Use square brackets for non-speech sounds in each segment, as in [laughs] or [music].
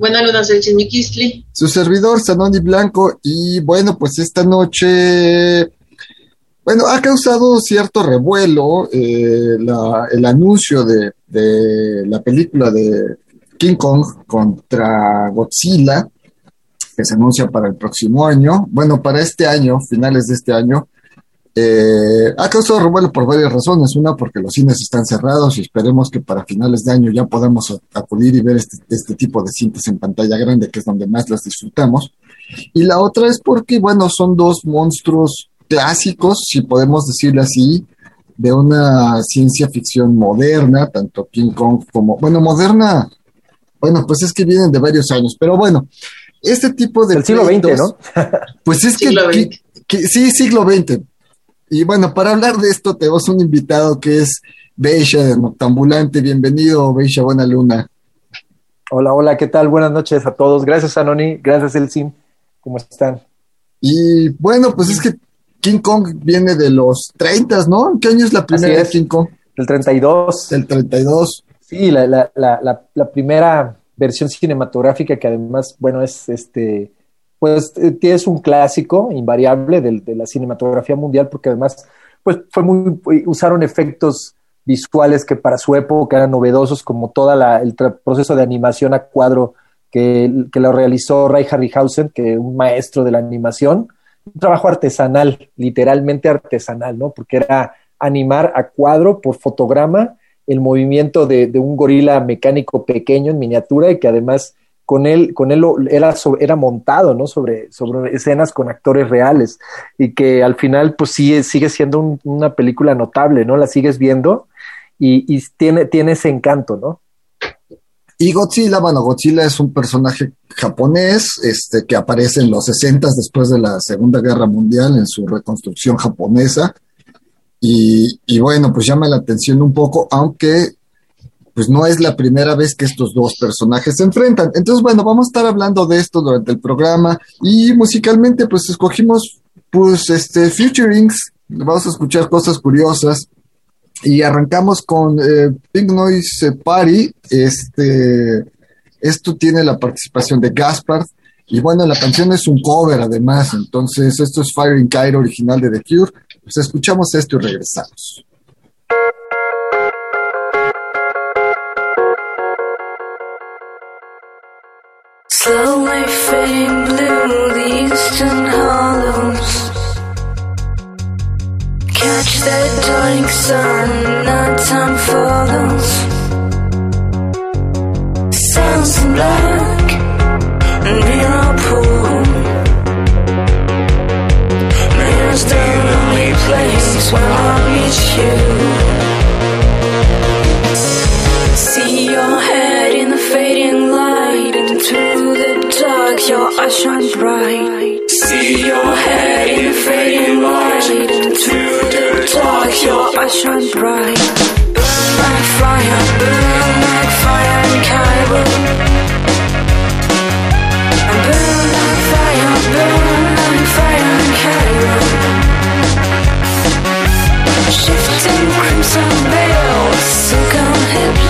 Buena luna, soy Chimiquistli. Su servidor, Sanoni Blanco, y bueno, pues esta noche, bueno, ha causado cierto revuelo eh, la- el anuncio de la película de King Kong contra Godzilla, que se anuncia para el próximo año, bueno, para este año, finales de este año. Eh, ha causado revuelo por varias razones. Una, porque los cines están cerrados y esperemos que para finales de año ya podamos acudir y ver este, este tipo de cintas en pantalla grande, que es donde más las disfrutamos. Y la otra es porque, bueno, son dos monstruos clásicos, si podemos decirlo así, de una ciencia ficción moderna, tanto King Kong como, bueno, moderna, bueno, pues es que vienen de varios años, pero bueno, este tipo de Del siglo XX, ¿no? Pues es que, Siglo que- XX. que- sí, siglo XX. Y bueno, para hablar de esto tenemos un invitado que es Beisha de Noctambulante. Bienvenido, Beisha, buena luna. Hola, hola, ¿qué tal? Buenas noches a todos. Gracias, Anoni. Gracias, Elsin. ¿Cómo están? Y bueno, pues es que King Kong viene de los 30, ¿no? ¿En qué año es la primera Así de es. King Kong? Del 32. Del 32. Sí, la, la, la, la, la primera versión cinematográfica que además, bueno, es este, pues eh, es un clásico invariable del- de, la cinematografía mundial porque además, pues fue muy, usaron efectos visuales que para su época eran novedosos como todo el proceso de animación a cuadro que, que lo realizó Ray Harryhausen, que un maestro de la animación, un trabajo artesanal, literalmente artesanal, ¿no? Porque era animar a cuadro por fotograma el movimiento de, de un gorila mecánico pequeño en miniatura y que además con él, con él era, era montado, ¿no? Sobre, sobre escenas con actores reales y que al final pues sigue, sigue siendo un- una película notable, ¿no? La sigues viendo y, y tiene, tiene ese encanto, ¿no? Y Godzilla, bueno, Godzilla es un personaje japonés este, que aparece en los 60 después de la Segunda Guerra Mundial en su reconstrucción japonesa. Y, y bueno, pues llama la atención un poco, aunque pues no es la primera vez que estos dos personajes se enfrentan. Entonces, bueno, vamos a estar hablando de esto durante el programa y musicalmente pues escogimos pues este featurings, vamos a escuchar cosas curiosas y arrancamos con eh, Pink Noise Party. Este, esto tiene la participación de Gaspard. Y bueno, la canción es un cover además. Entonces, esto es Fire in Cairo, original de The Cure. Pues escuchamos esto y regresamos. Slowly fading blue, the eastern hollows. Catch that dying sun, nighttime follows. Sounds black, near our pool. Mirrors the only place where I'll meet you. Eyes shine bright. See your head in fading light, and through the dark, your eyes shine bright. Burn like fire, burn like fire in Cairo. Burn like fire, burn like fire in Cairo. Shifting crimson veils, silken hips.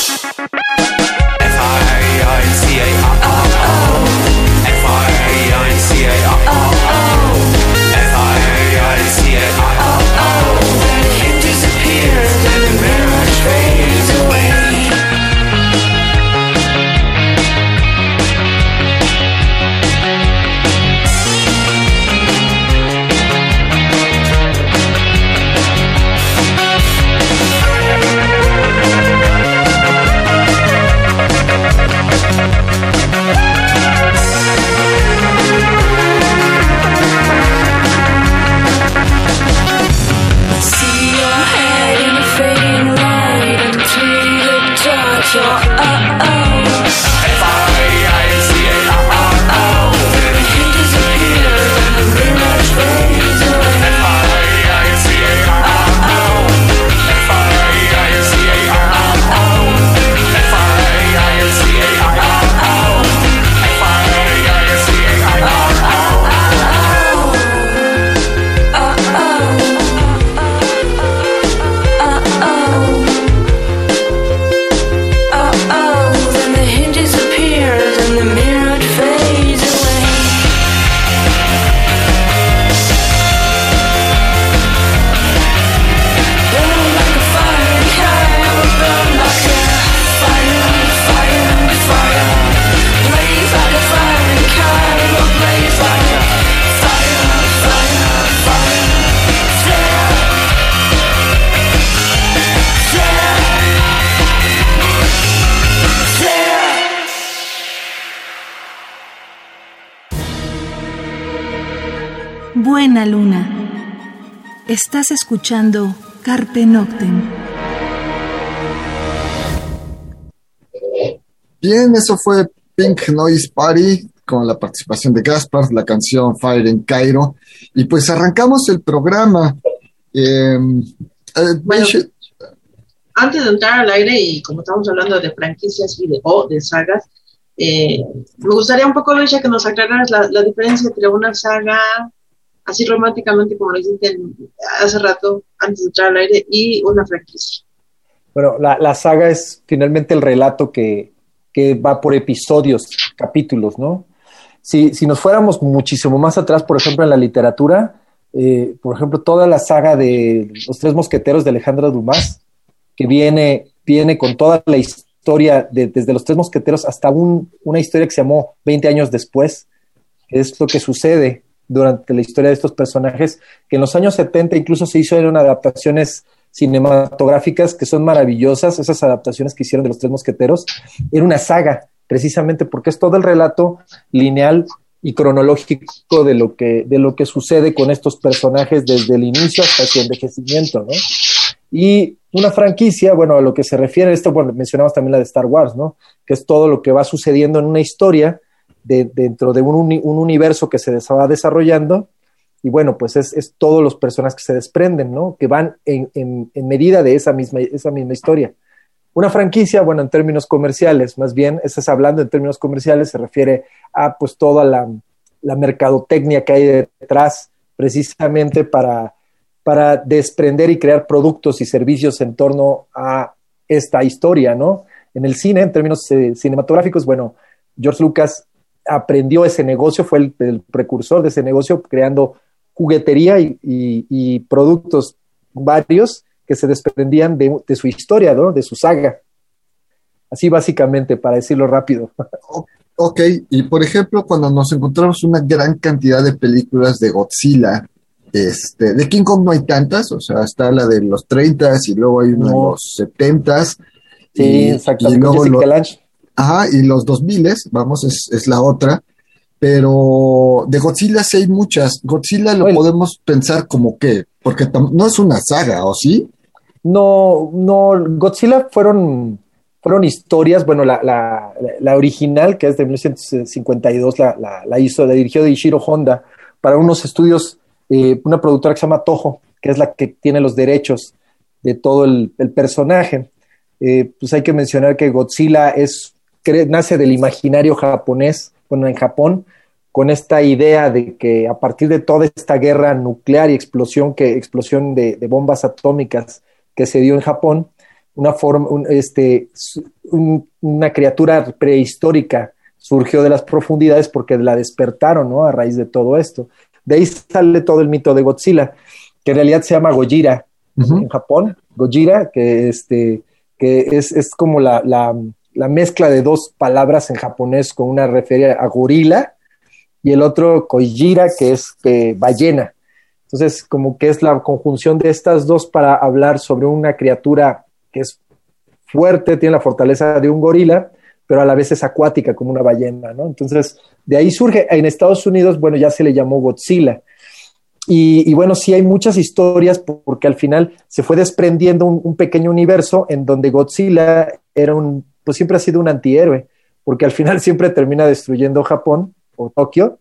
Estás escuchando Carpe Noctem. Bien, eso fue Pink Noise Party con la participación de Gaspar, la canción Fire en Cairo. Y pues arrancamos el programa. Eh, eh, Bueno, antes de entrar al aire y como estamos hablando de franquicias y de, o de sagas, eh, me gustaría un poco, Luisa, que nos aclararas la, la diferencia entre una saga, así románticamente como lo hiciste hace rato, antes de entrar al aire, y una franquicia. Bueno, la, la saga es finalmente el relato que, que va por episodios, capítulos, ¿no? Si, si nos fuéramos muchísimo más atrás, por ejemplo, en la literatura, eh, por ejemplo, toda la saga de Los Tres Mosqueteros de Alejandro Dumas, que viene, viene con toda la historia de- desde Los Tres Mosqueteros hasta un- una historia que se llamó 20 años después, es lo que sucede durante la historia de estos personajes, que en los años 70 incluso se hicieron adaptaciones cinematográficas que son maravillosas, esas adaptaciones que hicieron de los Tres Mosqueteros, era una saga, precisamente porque es todo el relato lineal y cronológico de lo que, de lo que sucede con estos personajes desde el inicio hasta su envejecimiento, ¿no? Y una franquicia, bueno, a lo que se refiere esto, bueno, mencionamos también la de Star Wars, ¿no? Que es todo lo que va sucediendo en una historia de- dentro de un, uni- un universo que se va desarrollando. Y bueno, pues es, es todos los personajes que se desprenden, ¿no? Que van en, medida de esa misma, esa misma historia. Una franquicia, bueno, en términos comerciales, más bien, estás hablando en términos comerciales, se refiere a pues toda la, la mercadotecnia que hay detrás, precisamente para, para desprender y crear productos y servicios en torno a esta historia, ¿no? En el cine, en términos eh, cinematográficos, bueno, George Lucas aprendió ese negocio, fue el, el precursor de ese negocio, creando juguetería y, y- y productos varios que se desprendían de, de su historia, ¿no? De su saga. Así básicamente, para decirlo rápido. Ok, y por ejemplo, cuando nos encontramos una gran cantidad de películas de Godzilla, este, de King Kong no hay tantas, o sea, está la de los 30 y luego hay una de No. los 70 Sí, y, exactamente. y luego Jessica lo- Lange. Ajá, y los 2000, vamos, es, es la otra, pero de Godzilla sí hay muchas. Godzilla lo Bueno. podemos pensar como que, porque no es una saga, ¿o sí? No, no, Godzilla fueron, fueron historias, bueno, la, la, la original, que es de 1952, la, la, la hizo, la dirigió de Ishiro Honda para unos estudios, eh, una productora que se llama Toho, que es la que tiene los derechos de todo el, el personaje. Eh, pues hay que mencionar que Godzilla es, nace del imaginario japonés, bueno, en Japón, con esta idea de que a partir de toda esta guerra nuclear y explosión, que, explosión de, de bombas atómicas que se dio en Japón, una, forma, un, este, un- una criatura prehistórica surgió de las profundidades porque la despertaron ¿no? a raíz de todo esto. De ahí sale todo el mito de Godzilla, que en realidad se llama Gojira en Japón, Gojira, que, este, que es, es como la, la, la mezcla de dos palabras en japonés con una referencia a gorila y el otro Kojira, que es eh, ballena. Entonces, como que es la conjunción de estas dos para hablar sobre una criatura que es fuerte, tiene la fortaleza de un gorila, pero a la vez es acuática como una ballena, ¿no? Entonces, de ahí surge, en Estados Unidos, bueno, ya se le llamó Godzilla. Y, y bueno, sí hay muchas historias porque al final se fue desprendiendo un, un pequeño universo en donde Godzilla era un, pues siempre ha sido un antihéroe, porque al final [laughs] siempre termina destruyendo Japón o Tokio,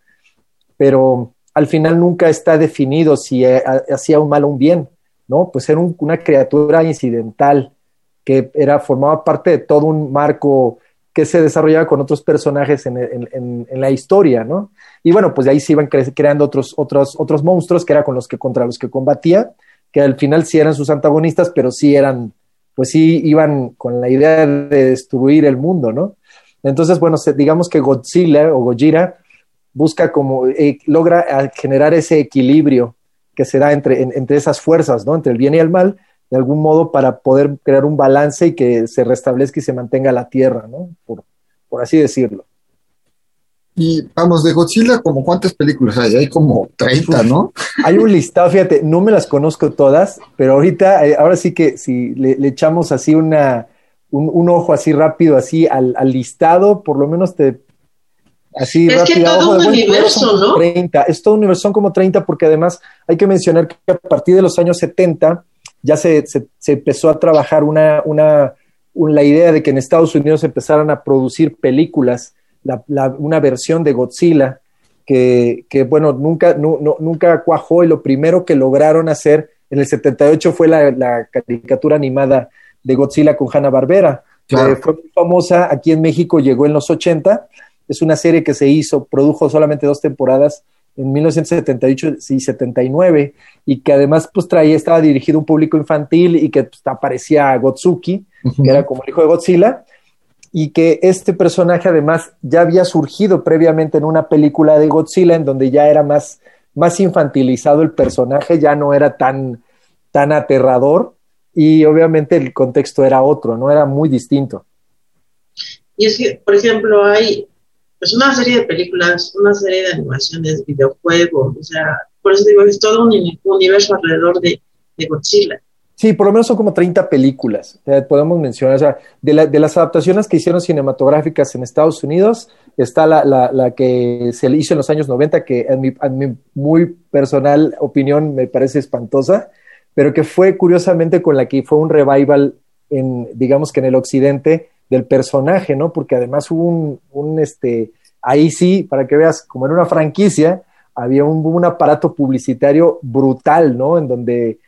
pero al final nunca está definido si eh, hacía un mal o un bien, ¿no? Pues era un- una criatura incidental que era, formaba parte de todo un marco que se desarrollaba con otros personajes en, la historia, ¿no? Y bueno, pues de ahí se iban cre- creando otros, otros, otros monstruos que era con los que contra los que combatía, que al final sí eran sus antagonistas, pero sí eran, pues sí iban con la idea de destruir el mundo, ¿no? Entonces, bueno, digamos que Godzilla o Gojira busca como, eh, logra ah, generar ese equilibrio que se da entre, en- entre esas fuerzas, ¿no? Entre el bien y el mal, de algún modo para poder crear un balance y que se restablezca y se mantenga la tierra, ¿no? Por así decirlo. Y vamos, de Godzilla, como cuántas películas hay? Hay como 30, ¿no? [laughs] Hay un listado, fíjate, no me las conozco todas, pero ahorita, eh, ahora sí que si le, le echamos así una, un, un ojo así rápido, así al, al listado, por lo menos te, Así Es que rápido, todo ojo de un universo, son como ¿no? 30, es todo un universo, son como 30 porque además hay que mencionar que a partir de los años 70 ya se, se- se empezó a trabajar una, una, un- la idea de que en Estados Unidos empezaran a producir películas, la- la- una versión de Godzilla que, que, bueno, nunca, no- nunca cuajó y lo primero que lograron hacer en el 78 fue la, la caricatura animada de Godzilla con Hanna-Barbera. Claro. Eh, fue muy famosa, aquí en México llegó en los 80, es una serie que se hizo, produjo solamente dos temporadas en 1978 y 79 y que además pues traía, estaba dirigido a un público infantil y que pues, aparecía Gotsuki, Ujú. que era como el hijo de Godzilla, y que este personaje además ya había surgido previamente en una película de Godzilla en donde ya era más, más infantilizado el personaje, ya no era tan, tan aterrador y obviamente el contexto era otro, no era muy distinto. Y es que, por ejemplo, hay pues una serie de películas, una serie de animaciones, videojuegos, o sea, por eso digo, es todo un uni- universo alrededor de, de Godzilla. Sí, por lo menos son como 30 películas, sea, podemos mencionar, o sea, de, la- de las adaptaciones que hicieron cinematográficas en Estados Unidos, está la, que se hizo en los años 90, que en mi, en mi muy personal opinión me parece espantosa, pero que fue curiosamente con la que fue un revival en, digamos que en el occidente del personaje, ¿no? Porque además hubo un, este, ahí sí, para que veas, como en una franquicia, había un aparato publicitario brutal, ¿no? En donde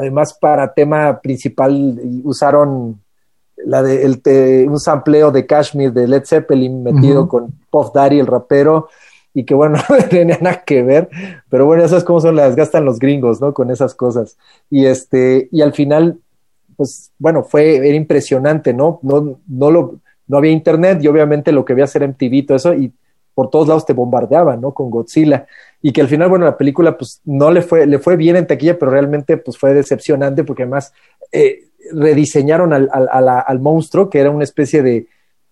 además para tema principal usaron la de, el te- un sampleo de Kashmir de Led Zeppelin metido con Puff Daddy, el rapero, y que bueno, [laughs] no tenía nada que ver, pero bueno, esas cómo son las gastan los gringos, ¿no? Con esas cosas. Y este, y al final, pues bueno, fue, era impresionante, ¿no? No, no lo, no había internet y obviamente lo que veía era MTV todo eso, y por todos lados te bombardeaban, ¿no? Con Godzilla. Y que al final, bueno, la película pues no le fue, le fue bien en taquilla, pero realmente pues fue decepcionante porque además eh, rediseñaron al, al, al monstruo, que era una especie de,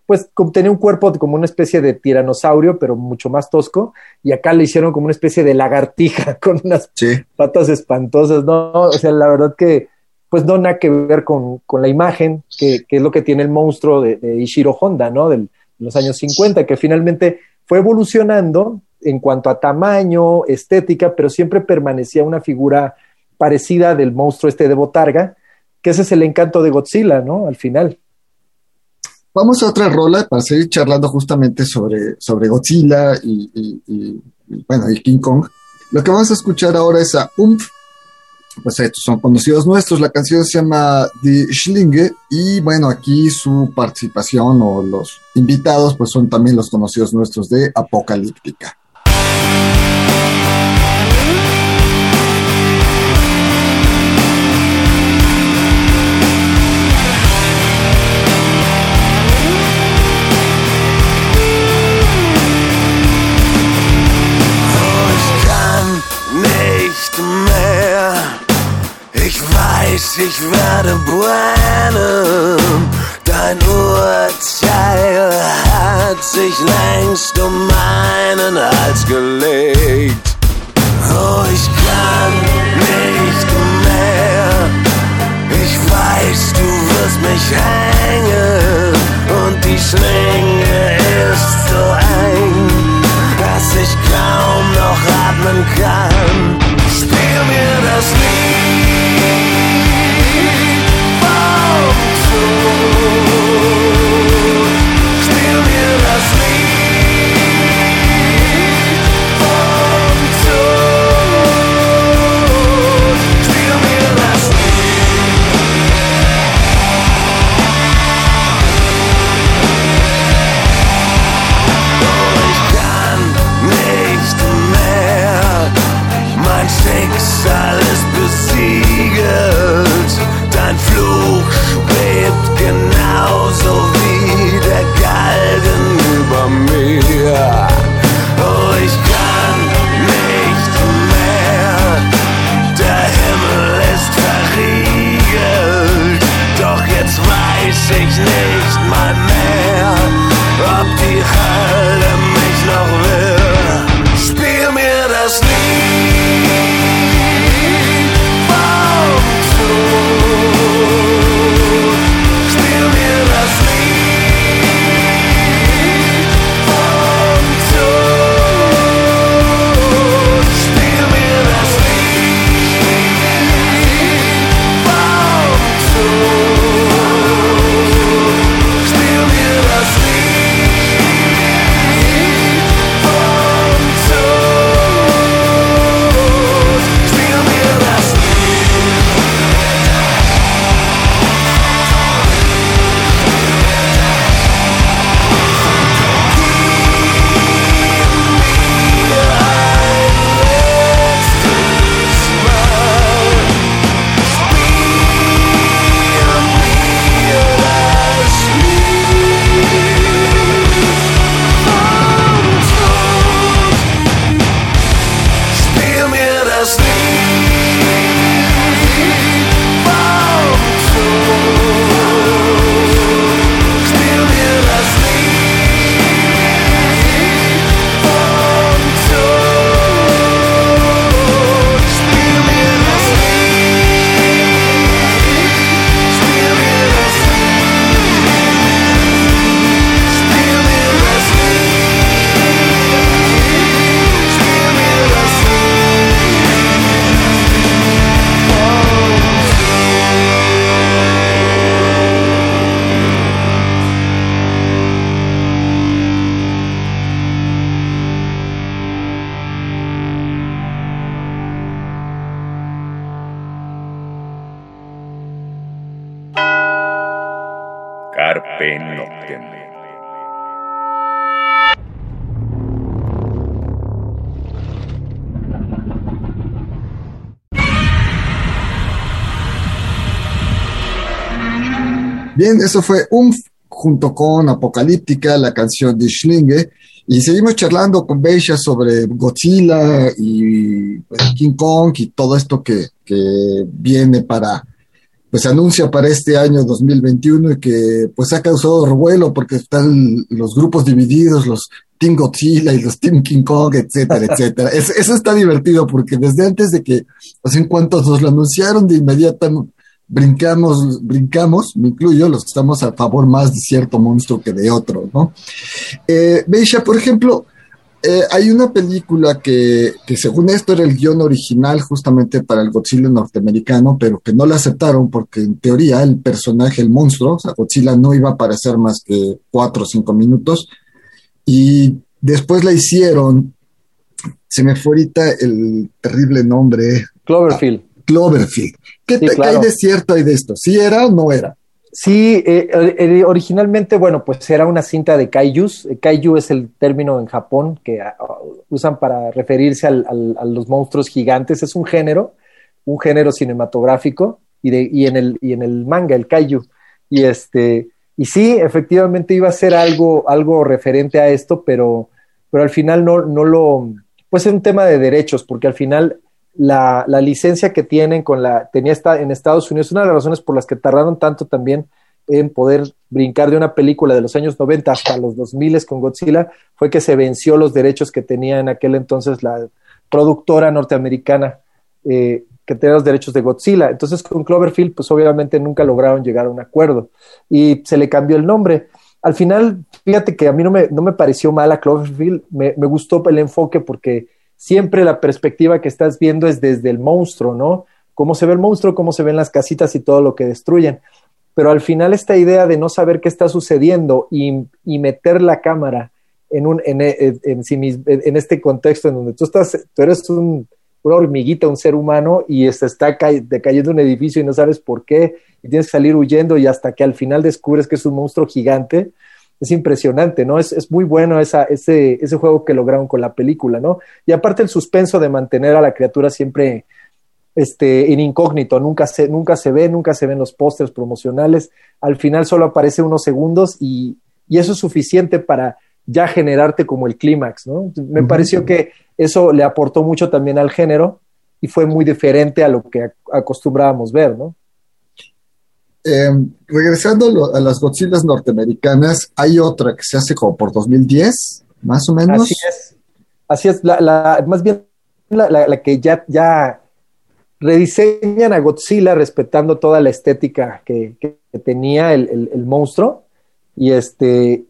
pues tenía un cuerpo como una especie de tiranosaurio, pero mucho más tosco, y acá le hicieron como una especie de lagartija [laughs] con unas Sí. patas espantosas, ¿no? O sea, la verdad que, pues no nada que ver con, con la imagen, que, que es lo que tiene el monstruo de, de Ishiro Honda, ¿no? Del- de los años 50, que finalmente fue evolucionando en cuanto a tamaño, estética, pero siempre permanecía una figura parecida del monstruo este de Botarga, que ese es el encanto de Godzilla, ¿no? Al final. Vamos a otra rola para seguir charlando justamente sobre, sobre Godzilla y, bueno, y King Kong. Lo que vamos a escuchar ahora es a Umf. Pues estos son conocidos nuestros. La canción se llama Die Schlinge. Y bueno, aquí su participación o los invitados, pues son también los conocidos nuestros de Apocalíptica. Ich werde brennen. Dein Urteil hat sich längst um meinen Hals gelegt. Oh, ich kann nicht mehr. Ich weiß, du wirst mich hängen und die Schlinge ist so eng, dass ich kaum noch atmen kann. Spiel mir das genauso wie Bien, eso fue un junto con Apocalíptica, la canción de Schlinge, y seguimos charlando con Beisha sobre Godzilla y pues, King Kong y todo esto que, que viene para, pues anuncia para este año 2021 y que pues ha causado revuelo porque están los grupos divididos, los Team Godzilla y los Team King Kong, etcétera, [laughs] etcétera. Eso, eso está divertido porque desde antes de que, pues en cuanto nos lo anunciaron de inmediato, brincamos, brincamos, me incluyo, los que estamos a favor más de cierto monstruo que de otro, ¿no? Eh, Beisha, por ejemplo, eh, hay una película que, que, según esto era el guion original justamente para el Godzilla norteamericano, pero que no la aceptaron porque en teoría el personaje, el monstruo, o sea, Godzilla no iba a aparecer más que cuatro o cinco minutos, y después la hicieron, se me fue ahorita el terrible nombre. Cloverfield. Cloverfield. ¿Qué, Sí, te- claro. qué hay de cierto hay de esto? ¿Sí era o no era? Sí, eh, eh, originalmente, bueno, pues era una cinta de kaijus. Kaiju es el término en Japón que ah, usan para referirse al- al- a los monstruos gigantes. Es un género, un género cinematográfico y, de, y, en, el, y en el manga, el kaiju. Y, este, y sí, efectivamente iba a ser algo, algo referente a esto, pero, pero al final no, no lo... Pues es un tema de derechos, porque al final la, la licencia que tienen con la tenía esta, en Estados Unidos, una de las razones por las que tardaron tanto también en poder brincar de una película de los años 90 hasta los 2000 con Godzilla fue que se venció los derechos que tenía en aquel entonces la productora norteamericana eh, que tenía los derechos de Godzilla. Entonces con Cloverfield pues obviamente nunca lograron llegar a un acuerdo y se le cambió el nombre. Al final, fíjate que a mí no me, no me pareció mala Cloverfield, me, me gustó el enfoque porque siempre la perspectiva que estás viendo es desde el monstruo, ¿no? Cómo se ve el monstruo, cómo se ven las casitas y todo lo que destruyen. Pero al final esta idea de no saber qué está sucediendo y, meter la cámara en, un, en, sí mis- en este contexto en donde tú estás, eres un, una hormiguita, un ser humano, y se está ca decayendo un edificio y no sabes por qué, y tienes que salir huyendo y hasta que al final descubres que es un monstruo gigante, es impresionante, ¿no? Es, es muy bueno esa, ese, ese juego que lograron con la película, ¿no? Y aparte el suspenso de mantener a la criatura siempre este, en incógnito, nunca se, nunca se ve, nunca se ven los pósters promocionales, al final solo aparece unos segundos y, y eso es suficiente para ya generarte como el clímax, ¿no? Me pareció que eso le aportó mucho también al género y fue muy diferente a lo que ac- acostumbrábamos ver, ¿no? Eh, regresando a, las Godzillas norteamericanas, hay otra que se hace como por 2010, más o menos. Así es. Así es. La, la- más bien la, que ya, rediseñan a Godzilla respetando toda la estética que, tenía el, monstruo. Y este.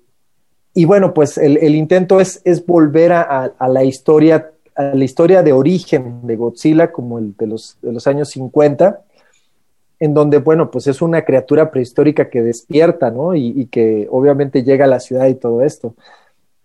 Y bueno, pues el, intento es, volver a- a la historia, a la historia de origen de Godzilla, como el de los, de los años 50, en donde, bueno, pues es una criatura prehistórica que despierta, ¿no? Y, y que obviamente llega a la ciudad y todo esto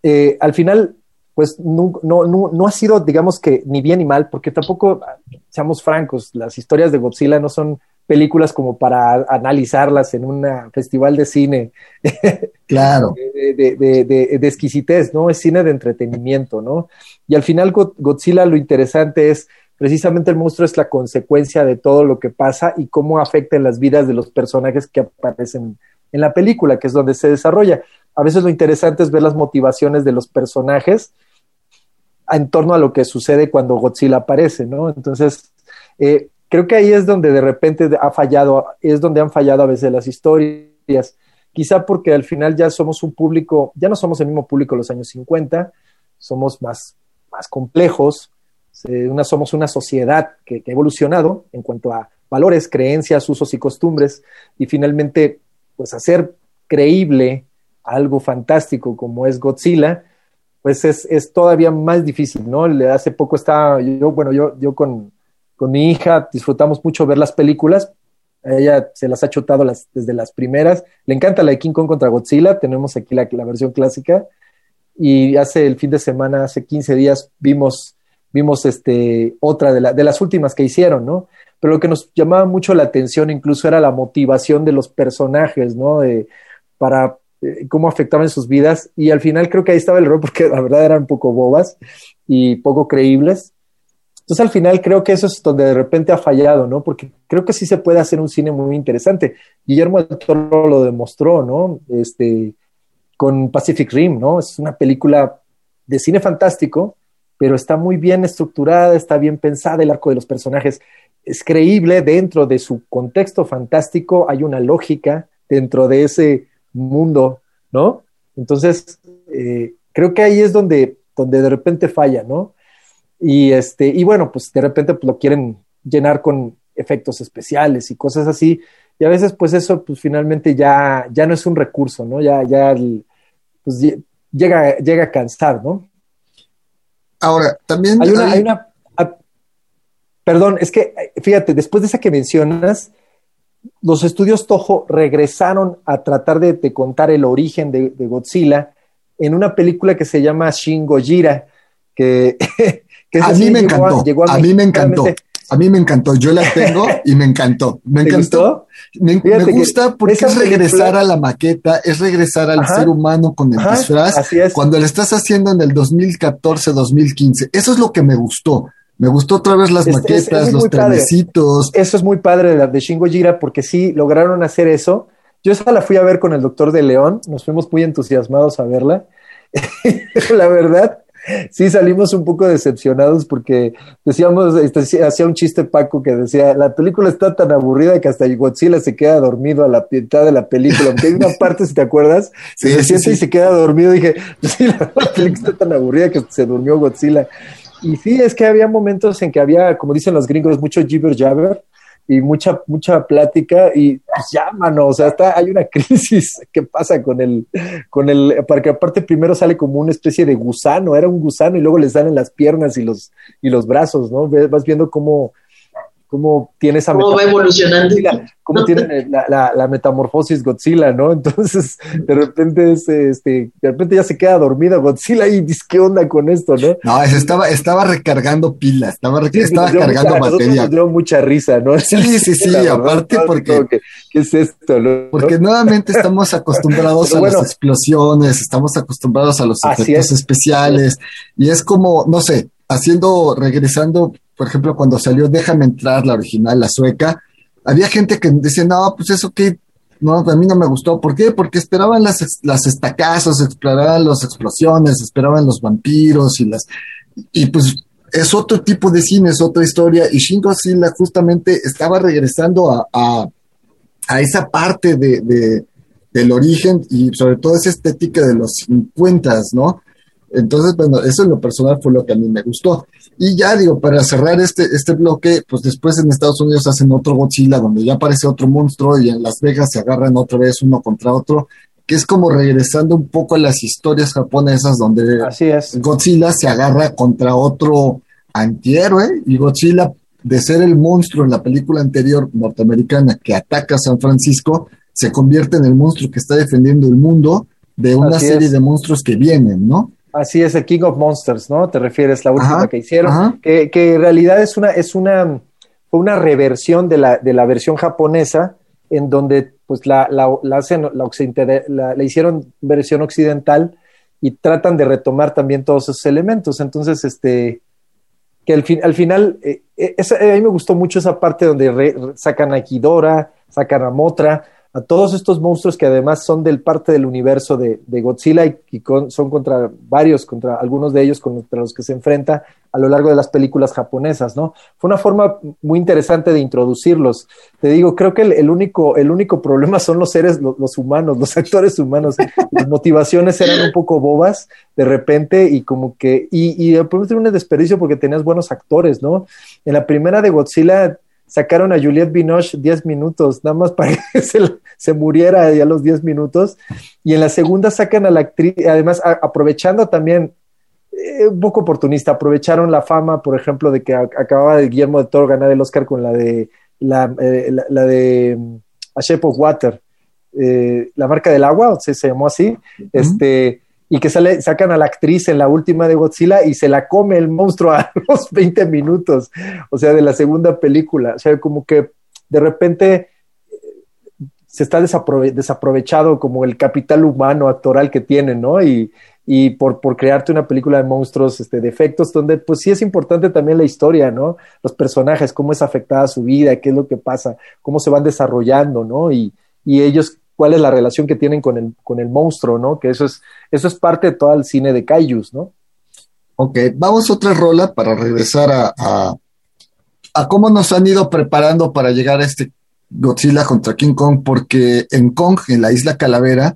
eh, al final, pues no, no, no, no ha sido, digamos que, ni bien ni mal, porque tampoco, seamos francos, las historias de Godzilla no son películas como para analizarlas en un festival de cine [laughs] Claro. de, de, de, de, de exquisitez, ¿no? Es cine de entretenimiento, ¿no? Y al final Go- Godzilla lo interesante es precisamente el monstruo es la consecuencia de todo lo que pasa y cómo afecta en las vidas de los personajes que aparecen en la película, que es donde se desarrolla. A veces lo interesante es ver las motivaciones de los personajes en torno a lo que sucede cuando Godzilla aparece, ¿no? Entonces, eh, creo que ahí es donde de repente ha fallado, es donde han fallado a veces las historias. Quizá porque al final ya somos un público, ya no somos el mismo público de los años 50, somos más, más complejos, una, somos una sociedad que, ha evolucionado en cuanto a valores, creencias, usos y costumbres, y finalmente, pues hacer creíble algo fantástico como es Godzilla, pues es, es, todavía más difícil, ¿no? Hace poco estaba, yo, bueno, yo, yo con, con mi hija disfrutamos mucho ver las películas, ella se las ha chutado las, desde las primeras, le encanta la de King Kong contra Godzilla, tenemos aquí la, la versión clásica, y hace el fin de semana, hace 15 días, vimos, vimos este, otra de, la, de las últimas que hicieron, ¿no? Pero lo que nos llamaba mucho la atención incluso era la motivación de los personajes, ¿no? De, para eh, cómo afectaban sus vidas y al final creo que ahí estaba el error [laughs] porque la verdad eran un poco bobas y poco creíbles. Entonces al final creo que eso es donde de repente ha fallado, ¿no? Porque creo que sí se puede hacer un cine muy interesante. Guillermo del Toro lo demostró, ¿no? Este, con Pacific Rim, ¿no? Es una película de cine fantástico, pero está muy bien estructurada, está bien pensada, el arco de los personajes es creíble dentro de su contexto fantástico, hay una lógica dentro de ese mundo, ¿no? Entonces, eh, creo que ahí es donde, donde de repente falla, ¿no? Y, este, y bueno, pues de repente pues, lo quieren llenar con efectos especiales y cosas así, y a veces pues eso pues finalmente ya, ya no es un recurso, ¿no? Ya, ya pues, llega, llega a cansar, ¿no? Ahora, también hay una, hay una ah, perdón, es que fíjate, después de esa que mencionas, los estudios Toho regresaron a tratar de, de contar el origen de, de, Godzilla en una película que se llama Shin Gojira, que, [laughs] que a mí me encantó, a, llegó a, a mí me encantó. A mí me encantó, yo la [laughs] tengo y me encantó. Me encantó. Me, me, gusta porque es regresar a la maqueta, es regresar al Ajá. ser humano con el Ajá, disfraz cuando lo estás haciendo en el 2014-2015. Eso es lo que me gustó. Me gustó otra vez las es, maquetas, es, es los trenecitos. Eso es muy padre de, de Shingo Jira porque sí lograron hacer eso. Yo esa la fui a ver con el doctor de León, nos fuimos muy entusiasmados a verla. [laughs] la verdad, sí salimos un poco decepcionados porque decíamos, este, hacía un chiste Paco que decía, la película está tan aburrida que hasta Godzilla se queda dormido a la mitad de la película, aunque hay una [laughs] parte, si te acuerdas, sí, se sí, siente sí. y se queda dormido, dije, [laughs] sí, la, la película está tan aburrida que se durmió Godzilla. Y sí, es que había momentos en que había, como dicen los gringos, mucho jibber jabber y mucha, mucha plática y pues ya, mano, o sea, está, hay una [laughs] crisis que pasa con el, con el, porque aparte primero sale como una especie de gusano, era un gusano y luego le salen las piernas y los, y los brazos, ¿no? Vas viendo cómo, cómo tiene esa ¿Cómo va evolucionando? Cómo [laughs] tiene la, la, la, metamorfosis Godzilla, ¿no? Entonces, de repente, es, este, de repente ya se queda dormida Godzilla y dice, ¿qué onda con esto, no? No, estaba, estaba recargando pilas, estaba, sí, estaba cargando mucha, batería. Nos dio mucha risa, ¿no? Sí, sí, sí, [laughs] sí aparte porque... Que, ¿Qué es esto? No? Porque nuevamente estamos [laughs] acostumbrados a bueno, las explosiones, estamos acostumbrados a los efectos especiales, y es como, no sé, haciendo, regresando por ejemplo, cuando salió Déjame entrar, la original, la sueca, había gente que decía, no, pues eso que, no, a mí no me gustó. ¿Por qué? Porque esperaban las, las estacazos, esperaban las explosiones, esperaban los vampiros y las, y pues es otro tipo de cine, es otra historia, y Shin Godzilla justamente estaba regresando a, a, a esa parte de, de, del origen y sobre todo esa estética de los 50, ¿no? Entonces, bueno, eso en lo personal fue lo que a mí me gustó. Y ya digo, para cerrar este, este bloque, pues después en Estados Unidos hacen otro Godzilla donde ya aparece otro monstruo y en Las Vegas se agarran otra vez uno contra otro, que es como regresando un poco a las historias japonesas donde Así es. Godzilla se agarra contra otro antihéroe y Godzilla, de ser el monstruo en la película anterior norteamericana que ataca a San Francisco, se convierte en el monstruo que está defendiendo el mundo de una Así serie es. de monstruos que vienen, ¿no? Así es, el King of Monsters, ¿no? Te refieres, la última ajá, que hicieron, que, que, en realidad es una, es una, fue una reversión de la, de la versión japonesa, en donde pues la, la, la hacen, la, la, la, hicieron versión occidental y tratan de retomar también todos esos elementos. Entonces, este, que al, fin, al final, eh, esa, a mí me gustó mucho esa parte donde re, sacan a Kidora, sacan a Motra, a todos estos monstruos que además son del parte del universo de, Godzilla y, son contra varios, contra algunos de ellos contra los que se enfrenta a lo largo de las películas japonesas, ¿no? Fue una forma muy interesante de introducirlos. Te digo, creo que el, único, el único problema son los seres, lo- los, humanos, los [laughs] actores humanos. Las motivaciones eran un poco bobas de repente y como que, y, y un desperdicio porque tenías buenos actores, ¿no? En la primera de Godzilla sacaron a Juliette Binoche 10 minutos, nada más para [laughs] que se, se muriera ya a los 10 minutos. Y en la segunda sacan a la actriz, además a- aprovechando también, eh, un poco oportunista, aprovecharon la fama, por ejemplo, de que a- acababa de Guillermo de Toro ganar el Oscar con la de, la, eh, la, la de mm, A Shape of Water, eh, la marca del agua, se, se llamó así, este, y que sale, sacan a la actriz en la última de Godzilla y se la come el monstruo a [laughs] los 20 minutos, o sea, de la segunda película, o sea, como que de repente eh, se está desaprove- desaprovechado como el capital humano actoral que tienen, ¿no? Y, y por, por crearte una película de monstruos, este, de efectos, donde pues sí es importante también la historia, ¿no? Los personajes, cómo es afectada su vida, qué es lo que pasa, cómo se van desarrollando, ¿no? Y, y ellos, cuál es la relación que tienen con el, con el monstruo, ¿no? Que eso es, eso es parte de todo el cine de Kaijus, ¿no? Ok, vamos a otra rola para regresar a, a, cómo nos han ido preparando para llegar a este Godzilla contra King Kong, porque en Kong, en la isla Calavera,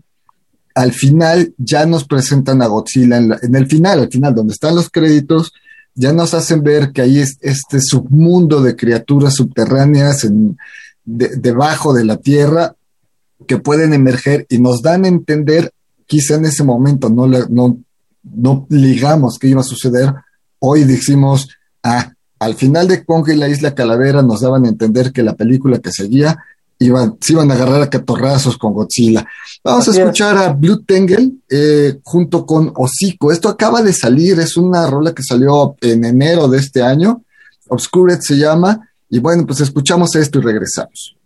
al final ya nos presentan a Godzilla, en, el final, al final, donde están los créditos, ya nos hacen ver que ahí es este submundo de criaturas subterráneas en- de- debajo de la tierra que pueden emerger y nos dan a entender, quizá en ese momento no, no, no ligamos qué iba a suceder, hoy decimos, ah, al final de Kong y la isla Calavera nos daban a entender que la película que seguía iban, se iban a agarrar a catorrazos con Godzilla. Vamos Así a es. escuchar a Blue Tangle eh, junto con Hocico. Esto acaba de salir, es una rola que salió en enero de este año. Obscured se llama. Y bueno, pues escuchamos esto y regresamos.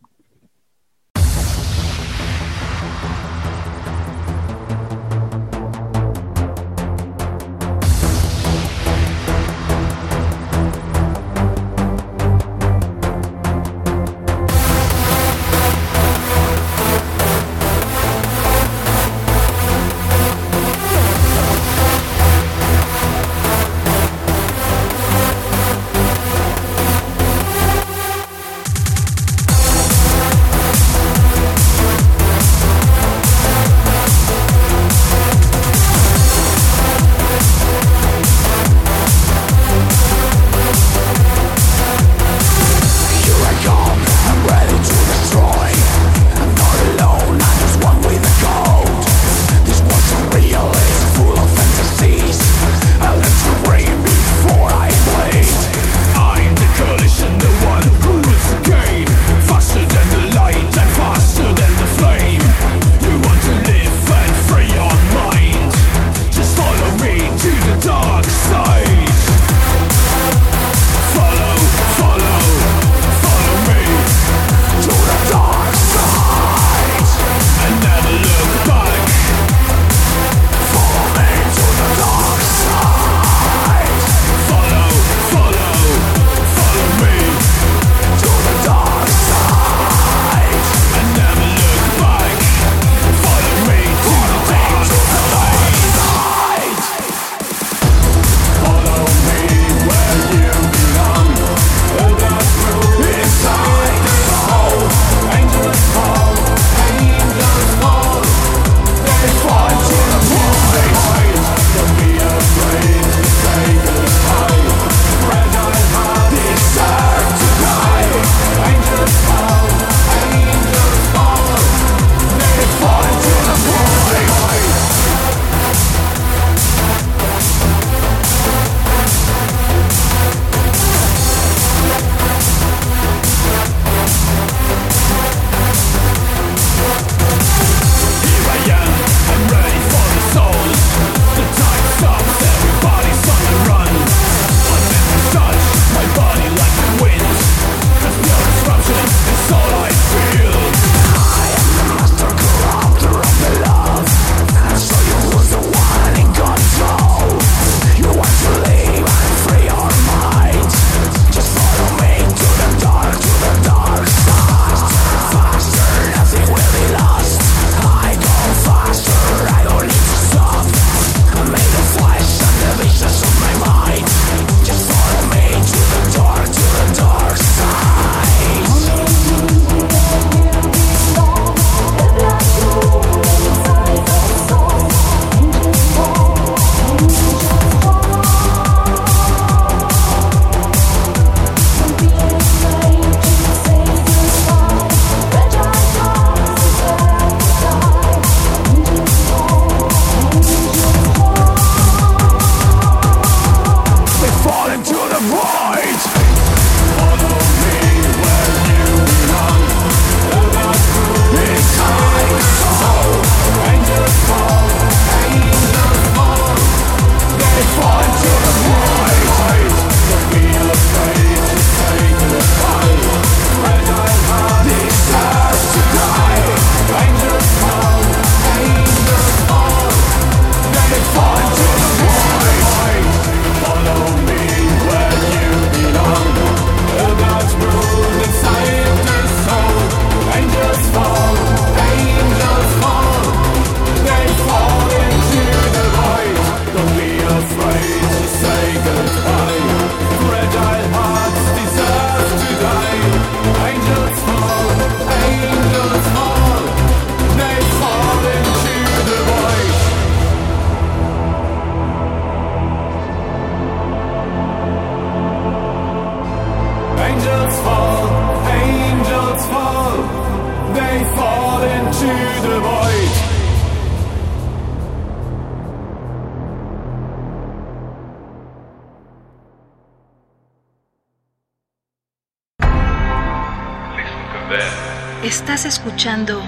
Estás escuchando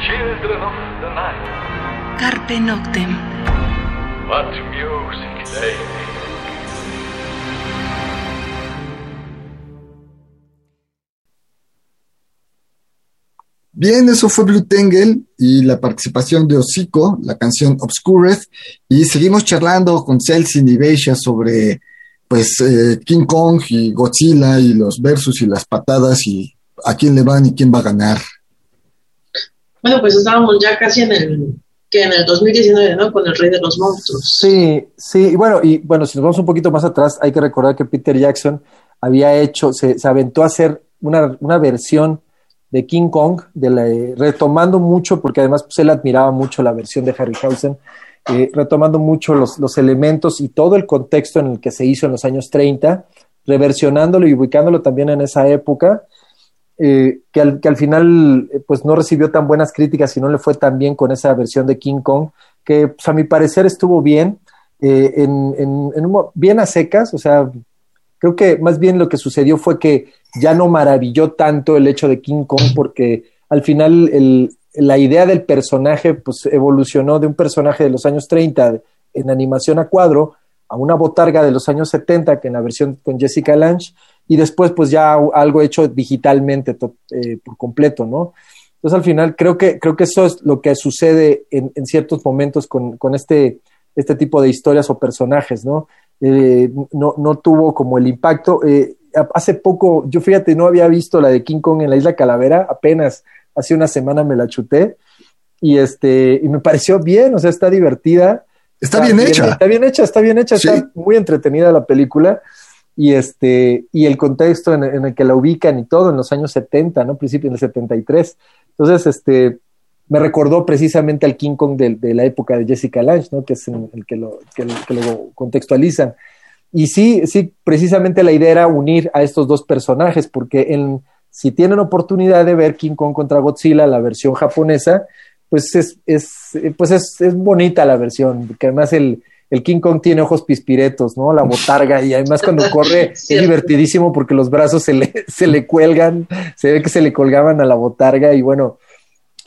Children of the night. Carpe Noctem. What music they. Bien, eso fue Blue Tangle y la participación de Hocico, la canción Obscureth, y seguimos charlando con Celsin y Beisha sobre pues eh, King Kong y Godzilla y los versus y las patadas y a quién le van y quién va a ganar. Bueno, pues estábamos ya casi en el que en el 2019, ¿no? Con el Rey de los Monstruos. Sí, sí, y bueno, y bueno, si nos vamos un poquito más atrás, hay que recordar que Peter Jackson había hecho, se, se aventó a hacer una, una versión de King Kong, de la- retomando mucho, porque además pues, él admiraba mucho la versión de Harryhausen, eh, retomando mucho los, los elementos y todo el contexto en el que se hizo en los años 30, reversionándolo y ubicándolo también en esa época, eh, que, al, que al final eh, pues no recibió tan buenas críticas y no le fue tan bien con esa versión de King Kong, que pues, a mi parecer estuvo bien, eh, en, en- bien a secas, o sea, creo que más bien lo que sucedió fue que ya no maravilló tanto el hecho de King Kong porque al final el- la idea del personaje pues evolucionó de un personaje de los años 30 en animación a cuadro a una botarga de los años 70 que en la versión con Jessica Lange y después pues ya algo hecho digitalmente eh, por completo, ¿no? Entonces al final creo que, creo que eso es lo que sucede en, en ciertos momentos con, con este, este tipo de historias o personajes, ¿no? Eh, no, no tuvo como el impacto. Eh, hace poco, yo fíjate, no había visto la de King Kong en la Isla Calavera, apenas hace una semana me la chuté y este y me pareció bien, o sea, está divertida. Está bien hecha. Está bien hecha, está bien hecha, Sí. está muy entretenida la película y este y el contexto en, en el que la ubican y todo en los años 70, ¿no? Principio del 73. Entonces, este me recordó precisamente al King Kong de, de la época de Jessica Lange, ¿no? Que es en el que lo, que, que lo contextualizan. Y sí, sí, precisamente la idea era unir a estos dos personajes, porque en, si tienen oportunidad de ver King Kong contra Godzilla, la versión japonesa, pues es, es, pues es, es bonita la versión, porque además el, el King Kong tiene ojos pispiretos, ¿no? La botarga, y además cuando [laughs] corre es divertidísimo porque los brazos se le, [laughs] se le cuelgan, se ve que se le colgaban a la botarga, y bueno,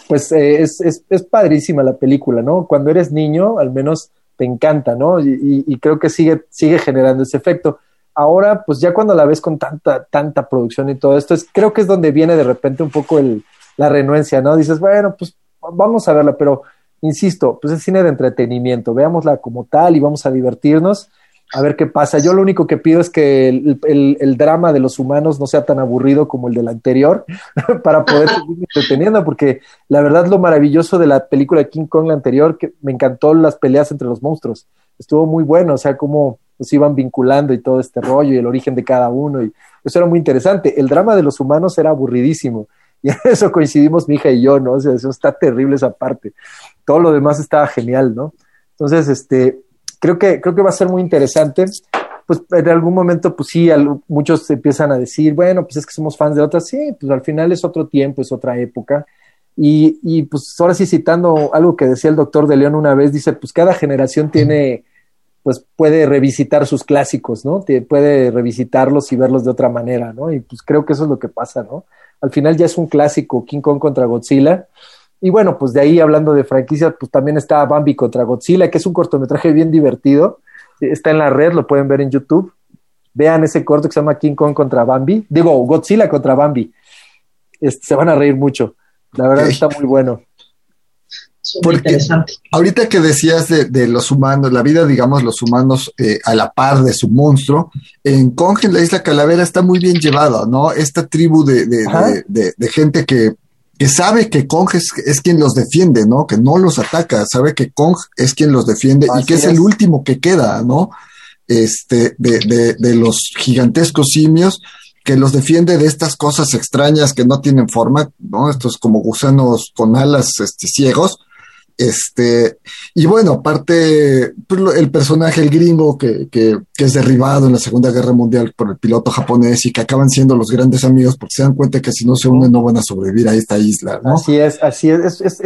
pues eh, es, es, es padrísima la película, ¿no? Cuando eres niño, al menos te encanta, ¿no? Y, y- y creo que sigue, sigue generando ese efecto. Ahora, pues ya cuando la ves con tanta, tanta producción y todo esto, es, creo que es donde viene de repente un poco el, la renuencia, ¿no? Dices, bueno, pues vamos a verla, pero insisto, pues es cine de entretenimiento, veámosla como tal y vamos a divertirnos, a ver qué pasa. Yo lo único que pido es que el, el- el drama de los humanos no sea tan aburrido como el del anterior, [laughs] para poder seguir [laughs] entreteniendo, porque la verdad lo maravilloso de la película King Kong la anterior, que me encantó las peleas entre los monstruos, estuvo muy bueno, o sea, cómo los iban vinculando y todo este rollo y el origen de cada uno, y eso era muy interesante. El drama de los humanos era aburridísimo, [laughs] y en eso coincidimos mi hija y yo, ¿no? O sea, eso está terrible esa parte. Todo lo demás estaba genial, ¿no? Entonces, este, creo que, creo que va a ser muy interesante. Pues en algún momento, pues sí, al- muchos empiezan a decir, bueno, pues es que somos fans de otras. Sí, pues al final es otro tiempo, es otra época. Y, y pues ahora sí, citando algo que decía el doctor de León una vez, dice, pues cada generación tiene, pues puede revisitar sus clásicos, ¿no? Te- puede revisitarlos y verlos de otra manera, ¿no? Y pues creo que eso es lo que pasa, ¿no? Al final ya es un clásico King Kong contra Godzilla. Y bueno, pues de ahí hablando de franquicias, pues también está Bambi contra Godzilla, que es un cortometraje bien divertido. Está en la red, lo pueden ver en YouTube. Vean ese corto que se llama King Kong contra Bambi. Digo, Godzilla contra Bambi. Este, se van a reír mucho. La verdad está muy bueno. Porque- interesante. Ahorita que decías de, de los humanos, la vida, digamos, los humanos eh, a la par de su monstruo, en Kong en la isla Calavera está muy bien llevada, ¿no? Esta tribu de, de- de- de- de gente que, que sabe que Kong es, es quien los defiende, ¿no? Que no los ataca, sabe que Kong es quien los defiende y que es, es. el último que queda, ¿no? Este, de, de, de los gigantescos simios que los defiende de estas cosas extrañas que no tienen forma, ¿no? Estos como gusanos con alas este, ciegos Este, y bueno, aparte, pues, el personaje, el gringo que, que, es derribado en la Segunda Guerra Mundial por el piloto japonés y que acaban siendo los grandes amigos porque se dan cuenta que si no se unen no van a sobrevivir a esta isla, ¿no? Así es, así es. es,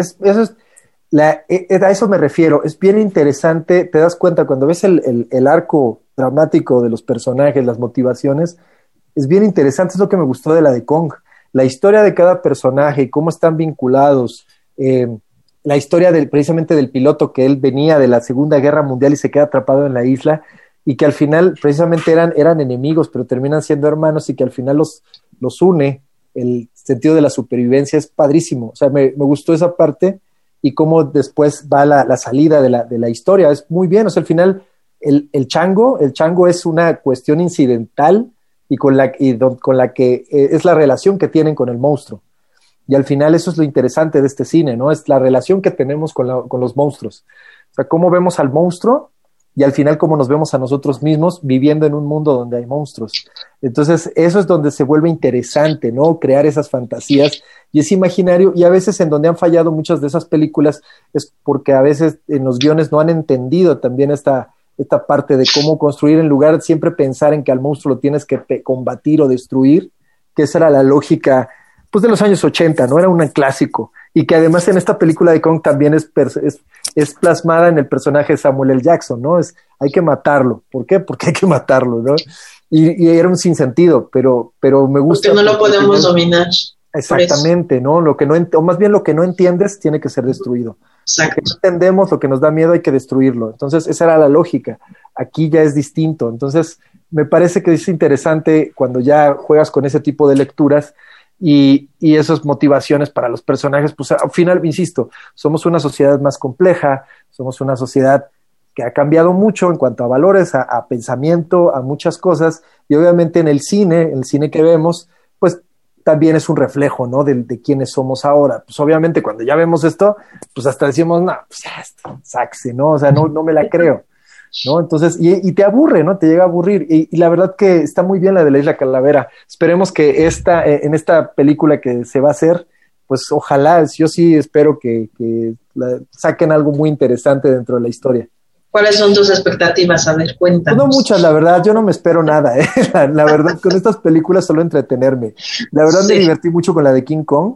eh, eh, a eso me refiero. Es bien interesante. Te das cuenta cuando ves el, el- arco dramático de los personajes, las motivaciones. Es bien interesante. Es lo que me gustó de la de Kong. La historia de cada personaje cómo están vinculados. eh, la historia del, precisamente del piloto que él venía de la Segunda Guerra Mundial y se queda atrapado en la isla y que al final precisamente eran, eran enemigos, pero terminan siendo hermanos y que al final los, los une el sentido de la supervivencia es padrísimo. O sea, me, me gustó esa parte y cómo después va la, la salida de la, de la historia. Es muy bien. O sea, al final, el, el chango, el chango es una cuestión incidental y con la, y con la que eh, es la relación que tienen con el monstruo. Y al final eso es lo interesante de este cine, ¿no? Es la relación que tenemos con, con los monstruos. O sea, cómo vemos al monstruo y al final cómo nos vemos a nosotros mismos viviendo en un mundo donde hay monstruos. Entonces, eso es donde se vuelve interesante, ¿no? Crear esas fantasías y ese imaginario. Y a veces en donde han fallado muchas de esas películas es porque a veces en los guiones no han entendido también esta, esta parte de cómo construir en lugar de siempre pensar en que al monstruo lo tienes que combatir o destruir, que esa era la lógica pues de los años 80, ¿no? Era un clásico. Y que además en esta película de Kong también es, es, es plasmada en el personaje de Samuel L. Jackson, ¿no? Es, hay que matarlo. ¿Por qué? Porque hay que matarlo, ¿no? Y, y era un sinsentido, pero, pero me gusta. Porque no lo porque podemos dominar. Exactamente, ¿no? Lo que no, o más bien lo que no entiendes tiene que ser destruido. Lo que no entendemos, lo que nos da miedo hay que destruirlo. Entonces, esa era la lógica. Aquí ya es distinto. Entonces, me parece que es interesante cuando ya juegas con ese tipo de lecturas y, esas motivaciones para los personajes, pues al final, insisto, somos una sociedad más compleja, somos una sociedad que ha cambiado mucho en cuanto a valores, a, pensamiento, a muchas cosas, y obviamente en el cine, el cine que vemos, pues también es un reflejo, ¿no? De, de quiénes somos ahora. Pues obviamente cuando ya vemos esto, pues hasta decimos, no, pues ya ¿no? O sea, no, no me la creo, ¿no? Entonces, y, y te aburre, ¿no? Te llega a aburrir. Y, y la verdad que está muy bien la de la Isla Calavera. Esperemos que esta, eh, en esta película que se va a hacer, pues ojalá, yo sí espero que, que la- saquen algo muy interesante dentro de la historia. ¿Cuáles son tus expectativas? A ver, cuéntanos. no muchas, la verdad, yo no me espero nada, ¿eh? [laughs] la, la verdad, con estas películas solo entretenerme. La verdad me divertí mucho con la de King Kong,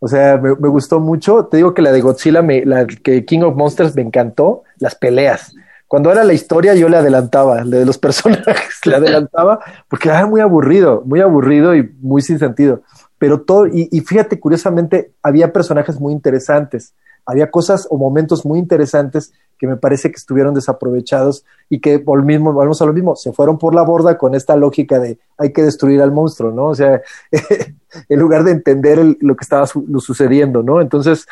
o sea, me, me gustó mucho. Te digo que la de Godzilla, me, la que King of Monsters me encantó, las peleas. Cuando era la historia yo le adelantaba, la de los [laughs] personajes, le adelantaba, porque era muy aburrido, muy aburrido y muy sin sentido. Pero todo, y, y fíjate, curiosamente, había personajes muy interesantes, había cosas o momentos muy interesantes que me parece que estuvieron desaprovechados y que por mismo, volvemos a lo mismo, se fueron por la borda con esta lógica de hay que destruir al monstruo, ¿no? O sea, [laughs] en lugar de entender el- lo que estaba sucediendo, ¿no? Entonces,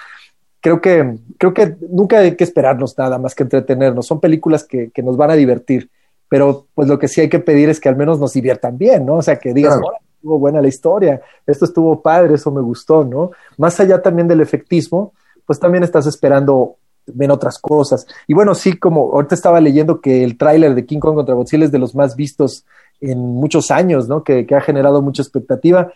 creo que, creo que nunca hay que esperarnos nada más que entretenernos. Son películas que, que nos van a divertir, pero pues lo que sí hay que pedir es que al menos nos diviertan bien, ¿no? O sea, que digas, Claro. "Órale, estuvo buena la historia, esto estuvo padre, eso me gustó, ¿no? Más allá también del efectismo, pues también estás esperando ven otras cosas. Y bueno, sí, como ahorita estaba leyendo que el tráiler de King Kong contra Godzilla es de los más vistos en muchos años, ¿no? Que, que ha generado mucha expectativa.